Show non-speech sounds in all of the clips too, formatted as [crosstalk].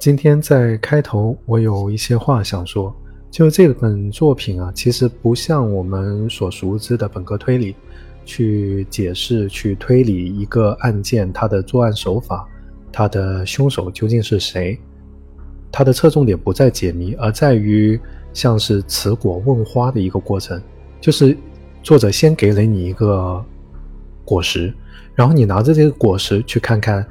今天在开头，我有一些话想说。就这本作品啊，其实不像我们所熟知的本科推理，去解释、去推理一个案件它的作案手法，它的凶手究竟是谁。它的侧重点不在解谜，而在于像是持果问花的一个过程。就是作者先给了你一个果实，然后你拿着这个果实去看看，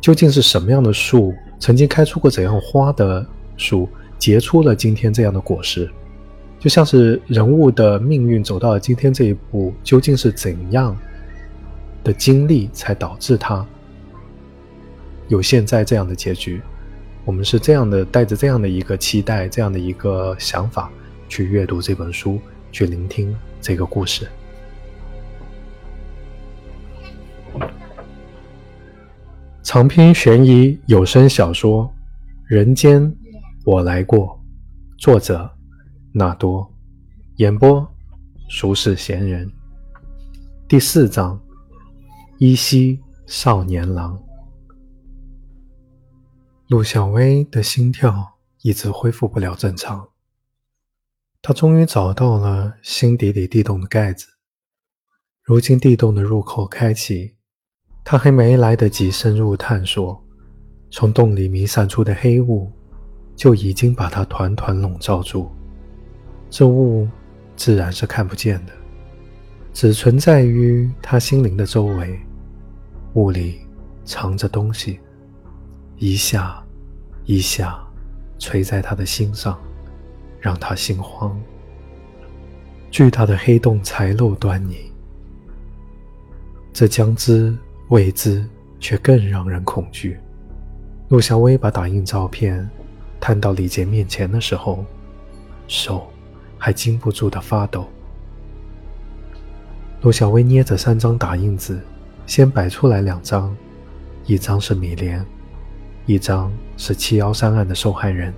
究竟是什么样的树。曾经开出过怎样花的树，结出了今天这样的果实，就像是人物的命运走到了今天这一步，究竟是怎样的经历才导致他有现在这样的结局？我们是这样的，带着这样的一个期待，这样的一个想法去阅读这本书，去聆听这个故事。长篇悬疑有声小说《人间我来过》，作者纳多，演播俗世闲人。第四章：依稀少年郎。陆小薇的心跳一直恢复不了正常，她终于找到了心底里地洞的盖子。如今地洞的入口开启。他还没来得及深入探索，从洞里弥散出的黑雾就已经把他团团笼罩住。这雾自然是看不见的，只存在于他心灵的周围。雾里藏着东西，一下一下垂在他的心上，让他心慌。巨大的黑洞才露端倪，这将之。未知却更让人恐惧。陆小薇把打印照片摊到李杰面前的时候，手还禁不住的发抖。陆小薇捏着三张打印纸，先摆出来两张，一张是米莲，一张是七幺三案的受害人。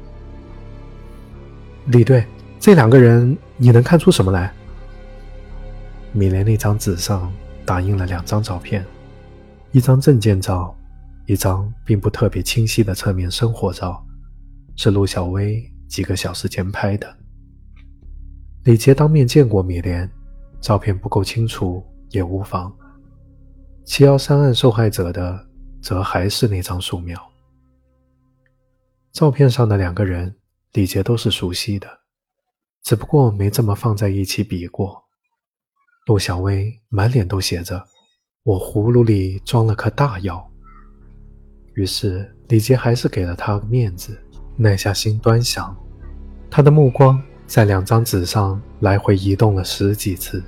李队，这两个人你能看出什么来？米莲那张纸上打印了两张照片。一张证件照，一张并不特别清晰的侧面生活照，是陆小薇几个小时前拍的。李杰当面见过米莲，照片不够清楚也无妨。七幺三案受害者的，则还是那张素描。照片上的两个人，李杰都是熟悉的，只不过没这么放在一起比过。陆小薇满脸都写着。我葫芦里装了颗大药，于是李杰还是给了他面子，耐下心端详。他的目光在两张纸上来回移动了十几次，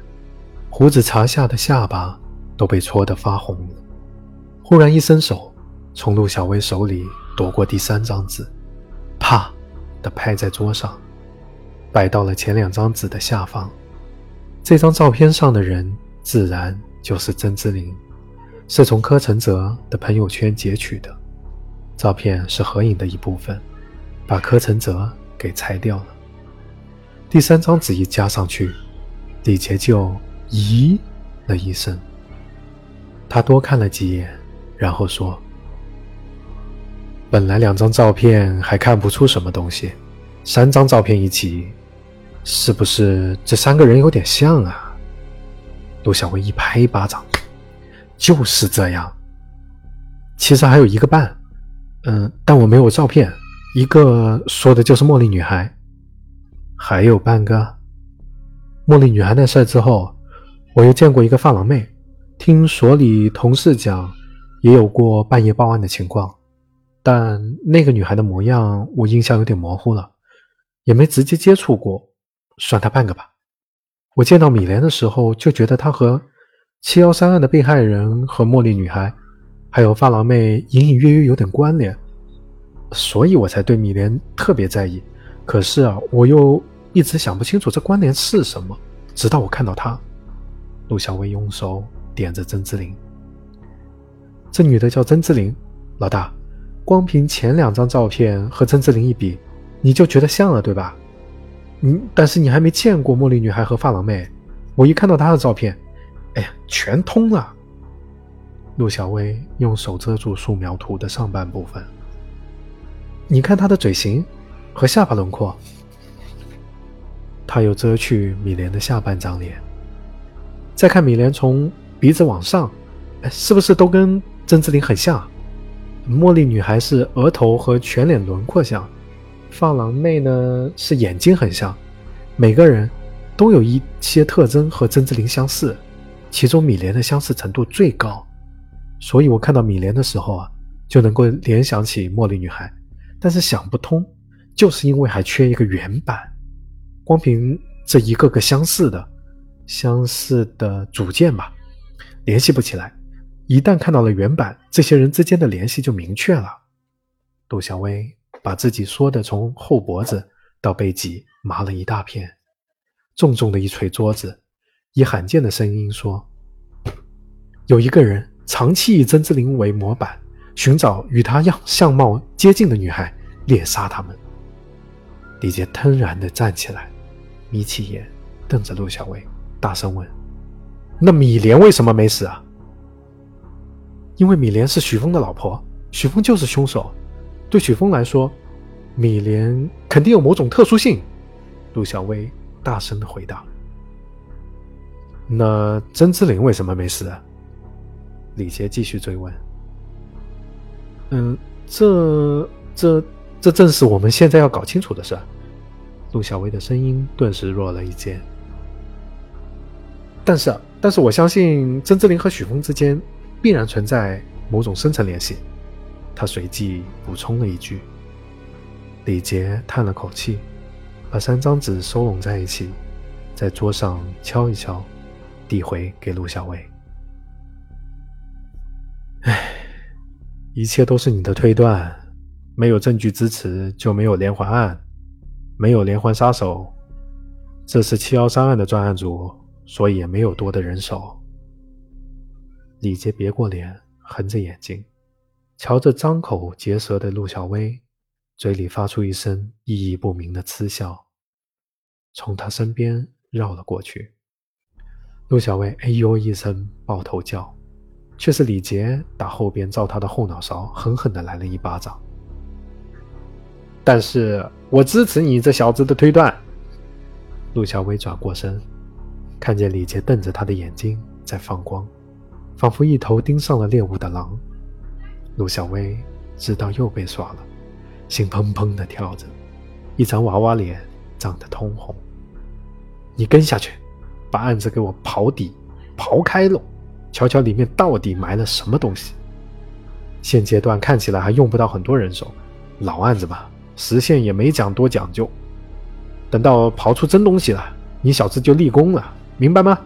胡子茬下的下巴都被戳得发红。忽然一伸手，从陆小薇手里夺过第三张纸，啪的拍在桌上，摆到了前两张纸的下方。这张照片上的人自然。就是曾之琳，是从柯承泽的朋友圈截取的照片，是合影的一部分，把柯承泽给裁掉了。第三张纸一加上去，李杰就咦了一声，他多看了几眼，然后说：“本来两张照片还看不出什么东西，三张照片一起，是不是这三个人有点像啊？”陆小薇一拍一巴掌，就是这样。其实还有一个半，嗯，但我没有照片。一个说的就是茉莉女孩，还有半个。茉莉女孩那事之后，我又见过一个发廊妹，听所里同事讲，也有过半夜报案的情况，但那个女孩的模样我印象有点模糊了，也没直接接触过，算她半个吧。我见到米莲的时候，就觉得她和七幺三案的被害人和茉莉女孩，还有发廊妹隐隐约约有点关联，所以我才对米莲特别在意。可是啊，我又一直想不清楚这关联是什么。直到我看到她，陆小薇用手点着曾之琳，这女的叫曾之琳。老大，光凭前两张照片和曾之琳一比，你就觉得像了，对吧？嗯，但是你还没见过茉莉女孩和发廊妹，我一看到她的照片，哎呀，全通了。陆小薇用手遮住素描图的上半部分，你看她的嘴型和下巴轮廓，他又遮去米莲的下半张脸。再看米莲从鼻子往上，是不是都跟甄子玲很像？茉莉女孩是额头和全脸轮廓像，放狼妹呢是眼睛很像，每个人都有一些特征和甄子玲相似，其中米莲的相似程度最高，所以我看到米莲的时候啊，就能够联想起茉莉女孩，但是想不通，就是因为还缺一个原版，光凭这一个个相似的、相似的组件吧，联系不起来。一旦看到了原版，这些人之间的联系就明确了。杜小薇把自己缩的从后脖子到背脊麻了一大片，重重的一捶桌子，以罕见的声音说：“有一个人长期以曾之琳为模板，寻找与他样相貌接近的女孩，猎杀他们。”李杰腾然的站起来，眯起眼瞪着陆小薇，大声问：“那米莲为什么没死啊？”因为米莲是许峰的老婆，许峰就是凶手。对许峰来说，米莲肯定有某种特殊性。陆小薇大声的回答。那曾之琳为什么没死？李杰继续追问。嗯，这、这、这正是我们现在要搞清楚的事。陆小薇的声音顿时弱了一截。但是，但是我相信曾之琳和许峰之间。必然存在某种深层联系，他随即补充了一句。李杰叹了口气，把三张纸收拢在一起，在桌上敲一敲，递回给陆小薇。唉，一切都是你的推断，没有证据支持就没有连环案，没有连环杀手，这是七幺三案的专案组，所以也没有多的人手。李杰别过脸，横着眼睛，瞧着张口结舌的陆小薇，嘴里发出一声意义不明的嗤笑，从他身边绕了过去。陆小薇哎呦一声抱头叫，却是李杰打后边照他的后脑勺狠狠的来了一巴掌。但是我支持你这小子的推断。陆小薇转过身，看见李杰瞪着他的眼睛在放光。仿佛一头盯上了猎物的狼，陆小薇知道又被耍了，心砰砰的跳着，一张娃娃脸涨得通红。你跟下去，把案子给我刨底、刨开喽，瞧瞧里面到底埋了什么东西。现阶段看起来还用不到很多人手，老案子嘛，时限也没讲多讲究。等到刨出真东西了，你小子就立功了，明白吗？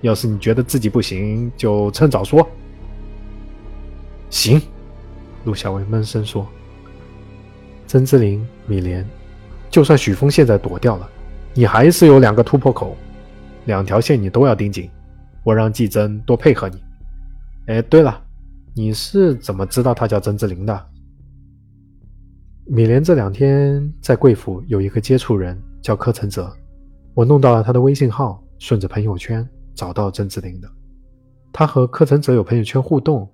要是你觉得自己不行，就趁早说。行，陆小薇闷声说：“曾之琳、米莲，就算许峰现在躲掉了，你还是有两个突破口，两条线你都要盯紧。我让季真多配合你。哎，对了，你是怎么知道他叫曾之琳的？米莲这两天在贵府有一个接触人叫柯承泽，我弄到了他的微信号，顺着朋友圈。”找到甄子林的，他和柯承泽有朋友圈互动，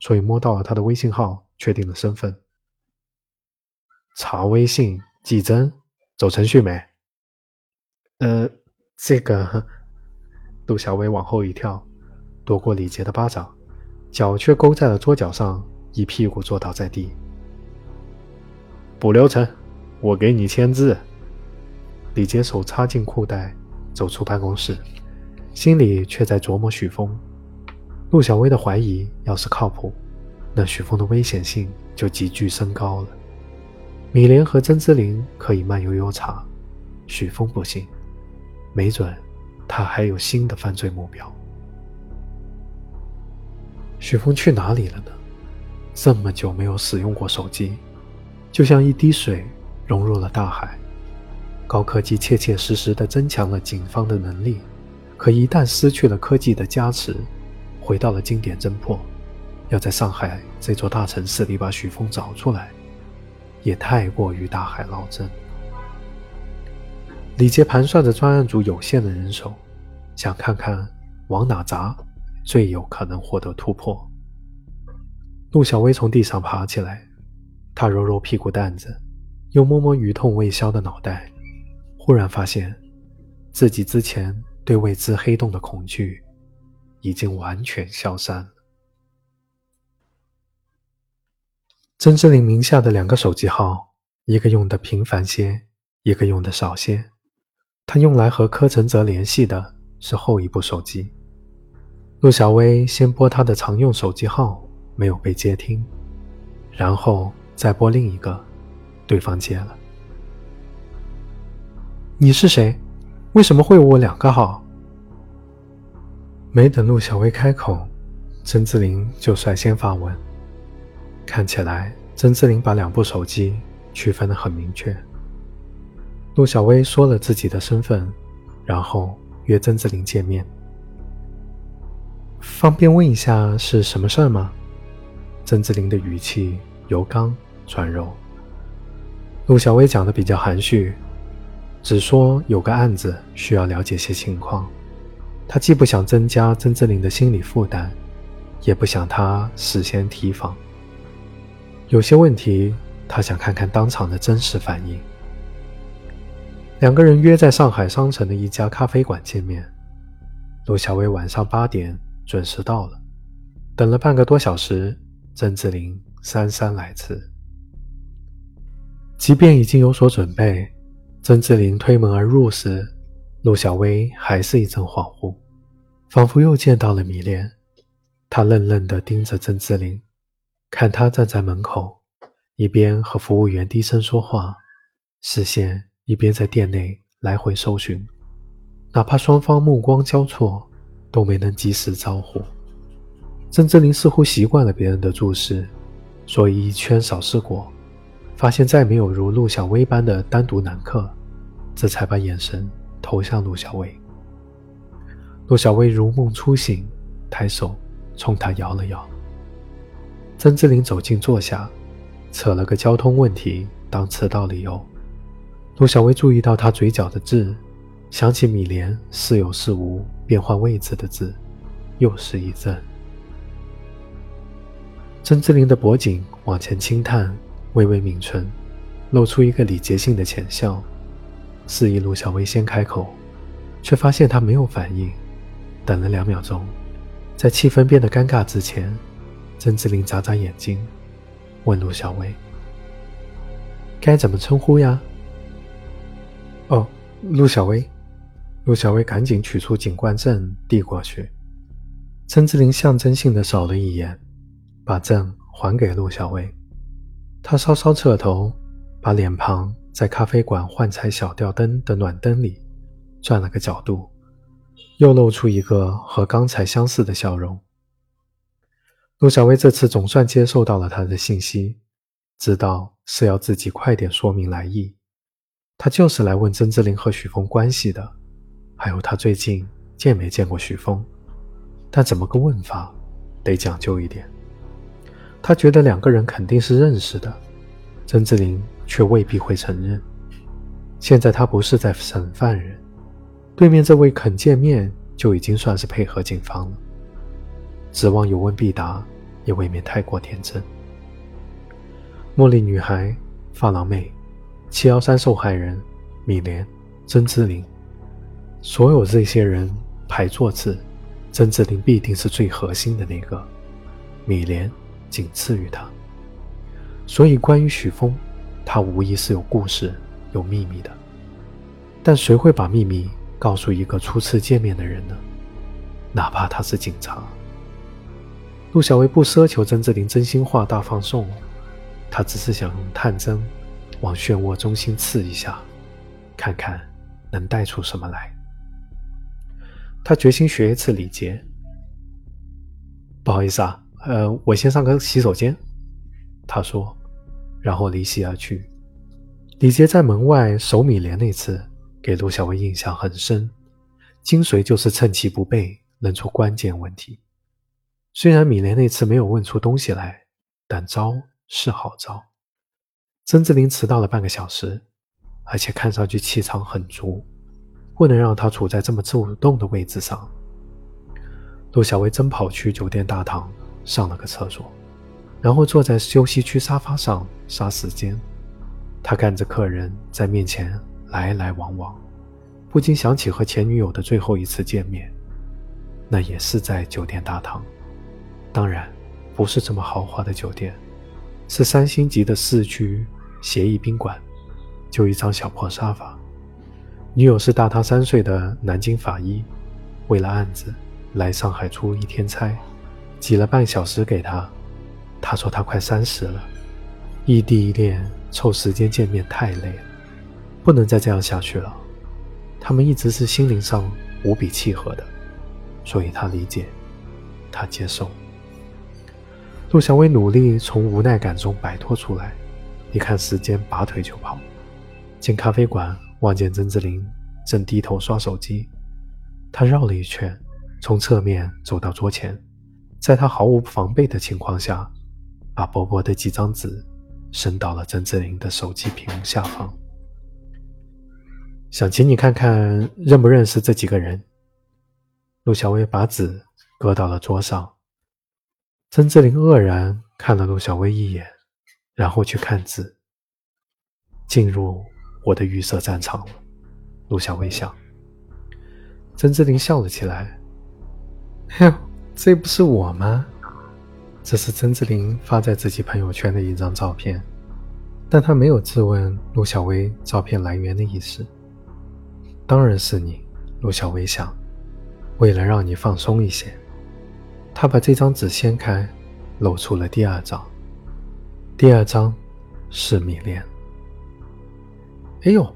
所以摸到了他的微信号，确定了身份。查微信，季真，走程序没？呃，这个，杜小薇往后一跳，躲过李杰的巴掌，脚却勾在了桌角上，一屁股坐倒在地。补流程，我给你签字。李杰手插进裤袋，走出办公室。心里却在琢磨许峰。陆小薇的怀疑要是靠谱，那许峰的危险性就急剧升高了。米莲和曾之琳可以慢悠悠查，许峰不行，没准他还有新的犯罪目标。许峰去哪里了呢？这么久没有使用过手机，就像一滴水融入了大海。高科技切切实实地增强了警方的能力。可一旦失去了科技的加持，回到了经典侦破，要在上海这座大城市里把许峰找出来，也太过于大海捞针。李杰盘算着专案组有限的人手，想看看往哪砸最有可能获得突破。陆小薇从地上爬起来，他揉揉屁股蛋子，又摸摸余痛未消的脑袋，忽然发现自己之前对未知黑洞的恐惧已经完全消散了。曾志林名下的两个手机号，一个用的频繁些，一个用的少些。他用来和柯承泽联系的是后一部手机。陆小薇先拨他的常用手机号，没有被接听，然后再拨另一个，对方接了。你是谁？为什么会有我两个号？没等陆小薇开口，曾志林就率先发问。看起来，曾志林把两部手机区分得很明确。陆小薇说了自己的身份，然后约曾志林见面。方便问一下是什么事儿吗？曾志林的语气由刚转柔。陆小薇讲的比较含蓄，只说有个案子需要了解些情况。他既不想增加曾志林的心理负担，也不想他事先提防。有些问题，他想看看当场的真实反应。两个人约在上海商城的一家咖啡馆见面。陆小薇晚上八点准时到了，等了半个多小时，曾志林姗姗来迟。即便已经有所准备，曾志林推门而入时，陆小薇还是一阵恍惚，仿佛又见到了米莲。她愣愣地盯着曾志林，看他站在门口，一边和服务员低声说话，视线。一边在店内来回搜寻，哪怕双方目光交错，都没能及时招呼。曾志林似乎习惯了别人的注视，所以一圈扫视过，发现再没有如陆小薇般的单独男客，这才把眼神投向陆小薇。陆小薇如梦初醒，抬手冲他摇了摇。曾志林走近坐下，扯了个交通问题当迟到理由。陆小薇注意到他嘴角的痣，想起米莲似有似无变换位置的字，又是一震。曾志林的脖颈往前轻探，微微抿唇，露出一个礼节性的浅笑，示意陆小薇先开口，却发现他没有反应。等了两秒钟，在气氛变得尴尬之前，曾志林眨眨眼睛，问陆小薇：“该怎么称呼呀？”哦，陆小薇，陆小薇赶紧取出警官证递过去。曾志林象征性的扫了一眼，把证还给陆小薇。他稍稍侧头，把脸庞在咖啡馆幻彩小吊灯的暖灯里转了个角度，又露出一个和刚才相似的笑容。陆小薇这次总算接受到了他的信息，知道是要自己快点说明来意。他就是来问曾志林和许峰关系的，还有他最近见没见过许峰。但怎么个问法，得讲究一点。他觉得两个人肯定是认识的，曾志林却未必会承认。现在他不是在审犯人，对面这位肯见面就已经算是配合警方了。指望有问必答，也未免太过天真。茉莉女孩，发廊妹。七幺三受害人米莲、曾志林，所有这些人排座次，曾志林必定是最核心的那个，米莲仅次于他。所以关于许峰，他无疑是有故事、有秘密的。但谁会把秘密告诉一个初次见面的人呢？哪怕他是警察。陆小薇不奢求曾志林真心话大放送，他只是想用探针。往漩涡中心刺一下，看看能带出什么来。他决心学一次礼节。不好意思啊，呃，我先上个洗手间。他说，然后离席而去。李杰在门外守米莲那次，给陆小薇印象很深，精髓就是趁其不备，扔出关键问题。虽然米莲那次没有问出东西来，但招是好招。曾志林迟到了半个小时，而且看上去气场很足，不能让他处在这么主动的位置上。陆小薇真跑去酒店大堂上了个厕所，然后坐在休息区沙发上杀时间。他看着客人在面前来来往往，不禁想起和前女友的最后一次见面，那也是在酒店大堂，当然不是这么豪华的酒店，是三星级的四区协议宾馆，就一张小破沙发。女友是大他三岁的南京法医，为了案子来上海出一天差，挤了半小时给他。他说他快三十了，异地恋凑时间见面太累了，不能再这样下去了。他们一直是心灵上无比契合的，所以他理解，他接受。陆小薇努力从无奈感中摆脱出来，一看时间，拔腿就跑。进咖啡馆，望见曾志林正低头刷手机，他绕了一圈，从侧面走到桌前，在他毫无防备的情况下。把薄薄的几张纸伸到了曾志林的手机屏幕下方，想请你看看认不认识这几个人。陆小薇把纸搁到了桌上，曾志林愕然看了陆小薇一眼，然后去看字。进入我的预设战场了，陆小薇想。曾志林笑了起来：“哟，这不是我吗？”这是曾志林发在自己朋友圈的一张照片，但他没有质问陆小薇照片来源的意思。当然是你，陆小薇想。为了让你放松一些，他把这张纸掀开，露出了第二张。第二张是米莲。哎呦，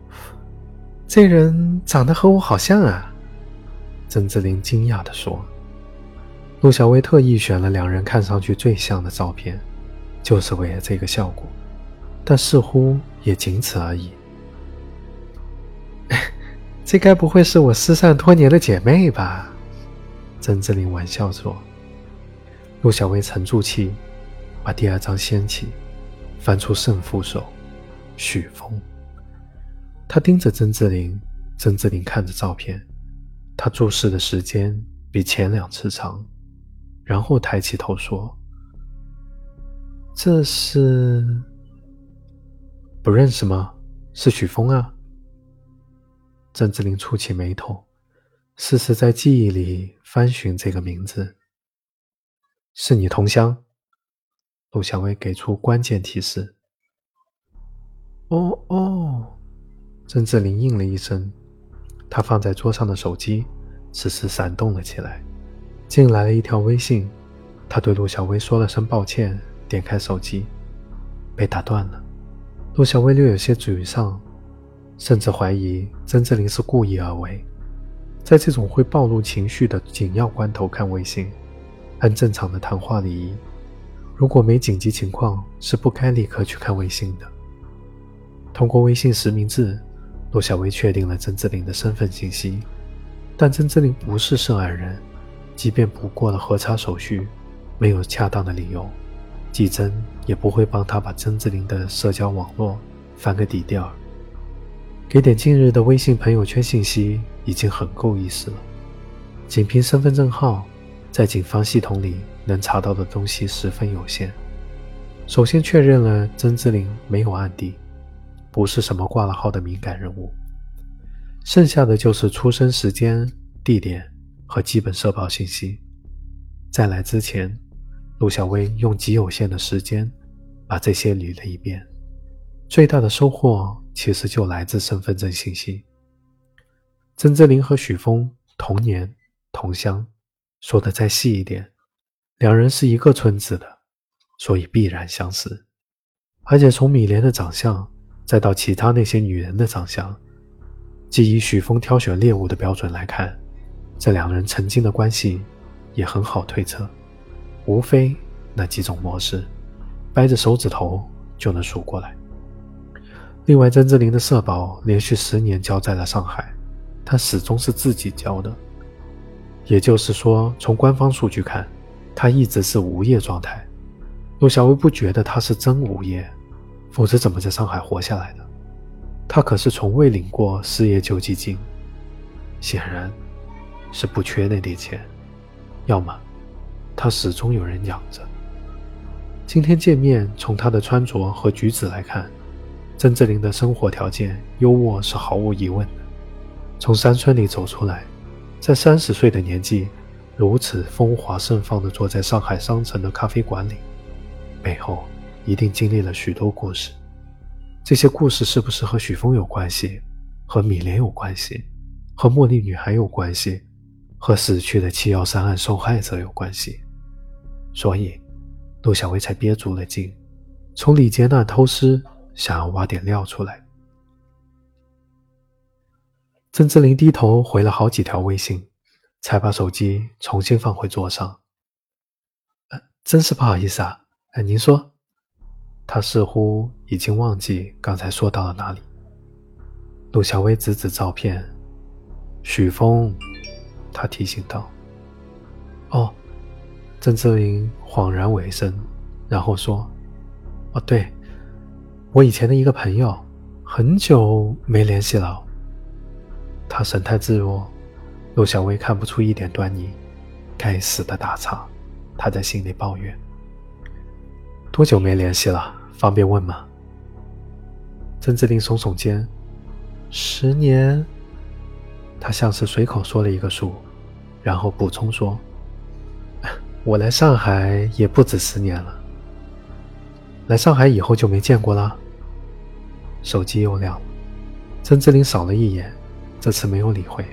这人长得和我好像啊！曾志林惊讶地说。陆小薇特意选了两人看上去最像的照片，就是为了这个效果，但似乎也仅此而已。[laughs] 这该不会是我失散多年的姐妹吧？曾志林玩笑说。陆小薇沉住气，把第二张掀起，翻出胜负手许峰。他盯着曾志林，曾志林看着照片，他注视的时间比前两次长。然后抬起头说：“这是不认识吗？是许峰啊。”郑志林蹙起眉头，试试在记忆里翻寻这个名字。是你同乡？陆小薇给出关键提示。哦哦，郑志林应了一声，他放在桌上的手机此时闪动了起来。进来了一条微信，他对陆小薇说了声抱歉，点开手机，被打断了。陆小薇略有些沮丧，甚至怀疑曾志林是故意而为，在这种会暴露情绪的紧要关头看微信。按正常的谈话礼仪，如果没紧急情况，是不该立刻去看微信的。通过微信实名制，陆小薇确定了曾志林的身份信息，但曾志林不是涉案人。即便补过了核查手续，没有恰当的理由，季真也不会帮他把曾志林的社交网络翻个底调。给点近日的微信朋友圈信息已经很够意思了。仅凭身份证号，在警方系统里能查到的东西十分有限。首先确认了曾志林没有案底，不是什么挂了号的敏感人物，剩下的就是出生时间、地点。和基本社保信息。在来之前，陆小薇用极有限的时间把这些捋了一遍。最大的收获其实就来自身份证信息。曾志林和许峰同年同乡，说的再细一点，两人是一个村子的，所以必然相似。而且从米莲的长相，再到其他那些女人的长相，即以许峰挑选猎物的标准来看。这两人曾经的关系也很好推测，无非那几种模式，掰着手指头就能数过来。另外，曾志林的社保连续十年交在了上海，他始终是自己交的，也就是说，从官方数据看，他一直是无业状态。陆小薇不觉得他是真无业，否则怎么在上海活下来的？他可是从未领过失业救济金，显然。是不缺那点钱，要么他始终有人养着。今天见面，从他的穿着和举止来看，曾志林的生活条件优渥是毫无疑问的。从山村里走出来，在三十岁的年纪，如此风华盛放地坐在上海商城的咖啡馆里，背后一定经历了许多故事。这些故事是不是和许峰有关系？和米莲有关系？和茉莉女孩有关系？和死去的七幺三案受害者有关系？所以，陆小薇才憋足了劲，从李杰那偷师，想要挖点料出来。曾志林低头回了好几条微信，才把手机重新放回桌上。真是不好意思啊。呃，您说，他似乎已经忘记刚才说到了哪里。陆小薇指指照片，许峰，他提醒道。哦，曾志林恍然尾声，然后说：“哦，对，我以前的一个朋友，很久没联系了。”他神态自若，陆小薇看不出一点端倪。该死的打岔，他在心里抱怨。多久没联系了？方便问吗？曾志林耸耸肩，十年。他像是随口说了一个数，然后补充说：“我来上海也不止十年了。来上海以后就没见过了。”手机又亮了，曾志林扫了一眼。这次没有理会，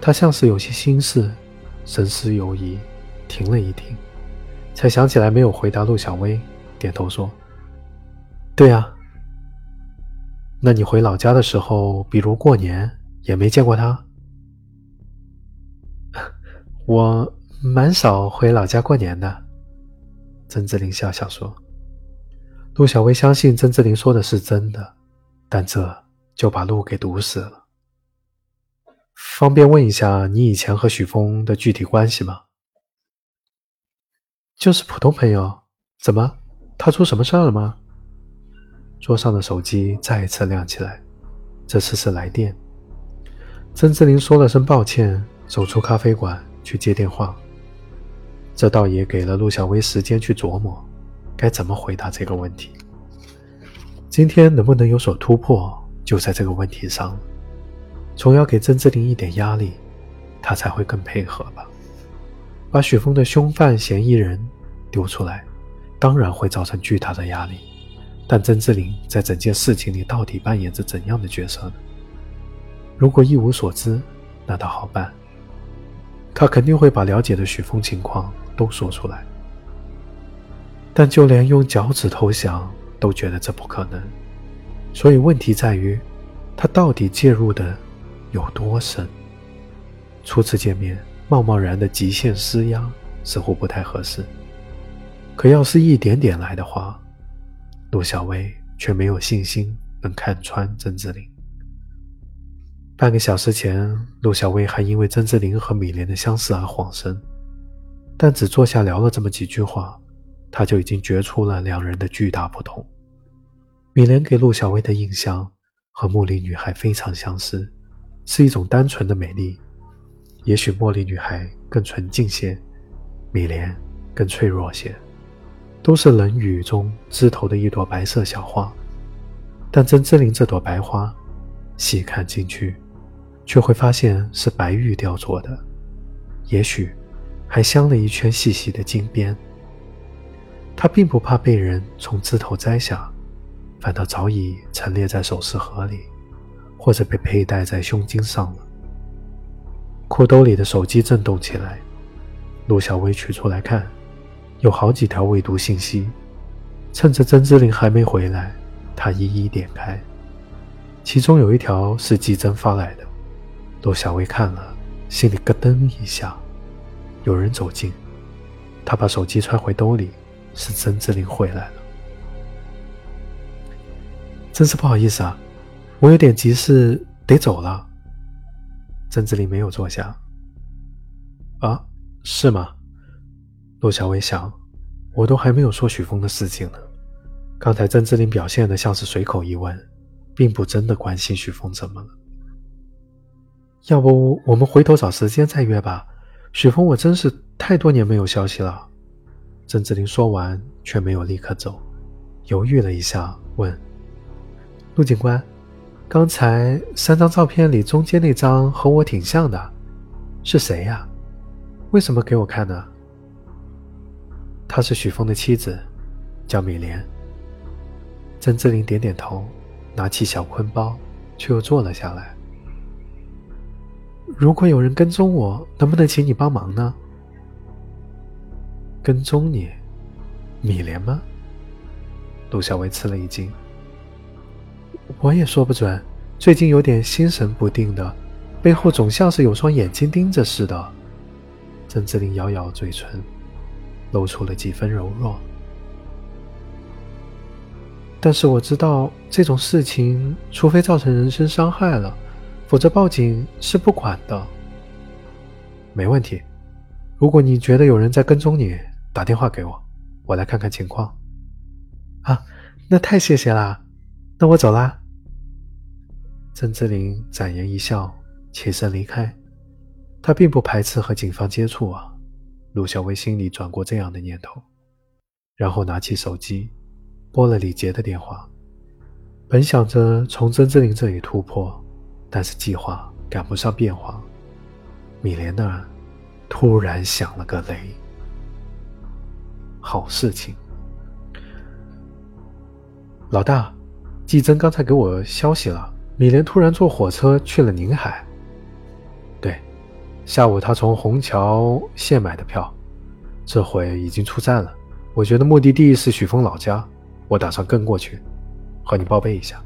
他像是有些心事，神思犹疑，停了一停，才想起来没有回答陆小薇，点头说：“对啊，那你回老家的时候，比如过年，也没见过他？” [laughs] 我蛮少回老家过年的。曾志林笑笑说：“陆小薇相信曾志林说的是真的，但这就把路给堵死了。”方便问一下，你以前和许峰的具体关系吗？就是普通朋友。怎么，他出什么事儿了吗？桌上的手机再一次亮起来，这次是来电。曾志林说了声抱歉，走出咖啡馆去接电话。这倒也给了陆小薇时间去琢磨，该怎么回答这个问题。今天能不能有所突破，就在这个问题上。总要给曾志林一点压力，他才会更配合吧。把许峰的凶犯嫌疑人丢出来，当然会造成巨大的压力。但曾志林在整件事情里到底扮演着怎样的角色呢？如果一无所知，那倒好办。他肯定会把了解的许峰情况都说出来。但就连用脚趾头想都觉得这不可能。所以问题在于，他到底介入的？有多深？初次见面，贸贸然的极限施压似乎不太合适。可要是一点点来的话，陆小薇却没有信心能看穿曾志林。半个小时前，陆小薇还因为曾志林和米莲的相似而恍神，但只坐下聊了这么几句话，她就已经觉出了两人的巨大不同。米莲给陆小薇的印象和茉莉女孩非常相似。是一种单纯的美丽，也许茉莉女孩更纯净些，米莲更脆弱些，都是冷雨中枝头的一朵白色小花。但曾志林这朵白花，细看进去，却会发现是白玉雕琢的，也许还镶了一圈细细的金边。他并不怕被人从枝头摘下，反倒早已陈列在首饰盒里。或者被佩戴在胸襟上了。裤兜里的手机震动起来，陆小薇取出来看，有好几条未读信息。趁着曾之琳还没回来，她一一点开。其中有一条是季真发来的，陆小薇看了，心里咯噔一下。有人走近，她把手机揣回兜里，是曾之琳回来了。真是不好意思啊。我有点急事，得走了。曾志林没有坐下。啊，是吗？陆小薇想，我都还没有说许峰的事情呢。刚才曾志林表现的像是随口一问，并不真的关心许峰怎么了。要不我们回头找时间再约吧？许峰，我真是太多年没有消息了。曾志林说完，却没有立刻走，犹豫了一下，问：“陆警官，刚才三张照片里中间那张和我挺像的，是谁呀？为什么给我看呢？”她是许峰的妻子，叫米莲。曾志林点点头，拿起小坤包，却又坐了下来。如果有人跟踪我，能不能请你帮忙呢？跟踪你，米莲吗？陆小薇吃了一惊。我也说不准，最近有点心神不定的，背后总像是有双眼睛盯着似的。郑志林咬咬嘴唇，露出了几分柔弱。但是我知道这种事情，除非造成人身伤害了，否则报警是不管的。没问题，如果你觉得有人在跟踪你，打电话给我，我来看看情况。啊，那太谢谢啦，那我走啦。曾志林展颜一笑，起身离开。他并不排斥和警方接触啊。陆小薇心里转过这样的念头，然后拿起手机。拨了李杰的电话，本想着从曾志林这里突破，但是计划赶不上变化。米莲那儿突然响了个雷，好事情！老大，季真刚才给我消息了，米莲突然坐火车去了宁海。对，下午他从虹桥线买的票，这回已经出站了。我觉得目的地是许峰老家。我打算跟过去，和你报备一下。